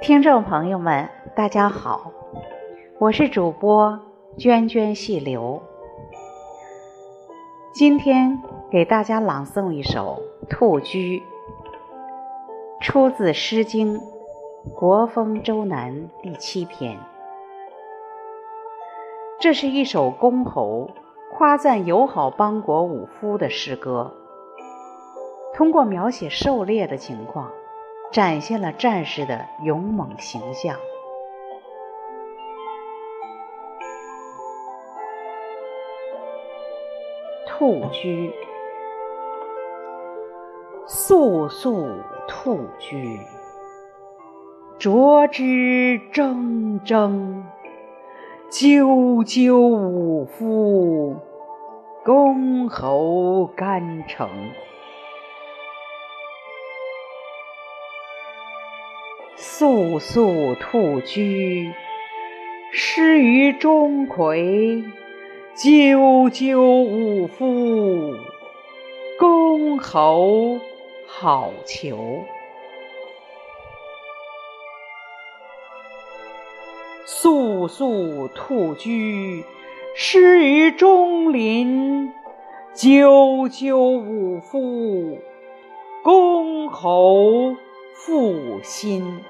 听众朋友们，大家好，我是主播涓涓细流。今天给大家朗诵一首《兔居》，出自《诗经·国风·周南》第七篇。这是一首公侯夸赞友好邦国武夫的诗歌，通过描写狩猎的情况。展现了战士的勇猛形象。兔居，肃肃兔居，啄之铮铮，赳赳武夫，公侯干城。肃肃兔居，失于钟馗；赳赳武夫，公侯好逑。肃肃兔居，失于钟林；赳赳武夫，公侯。负心。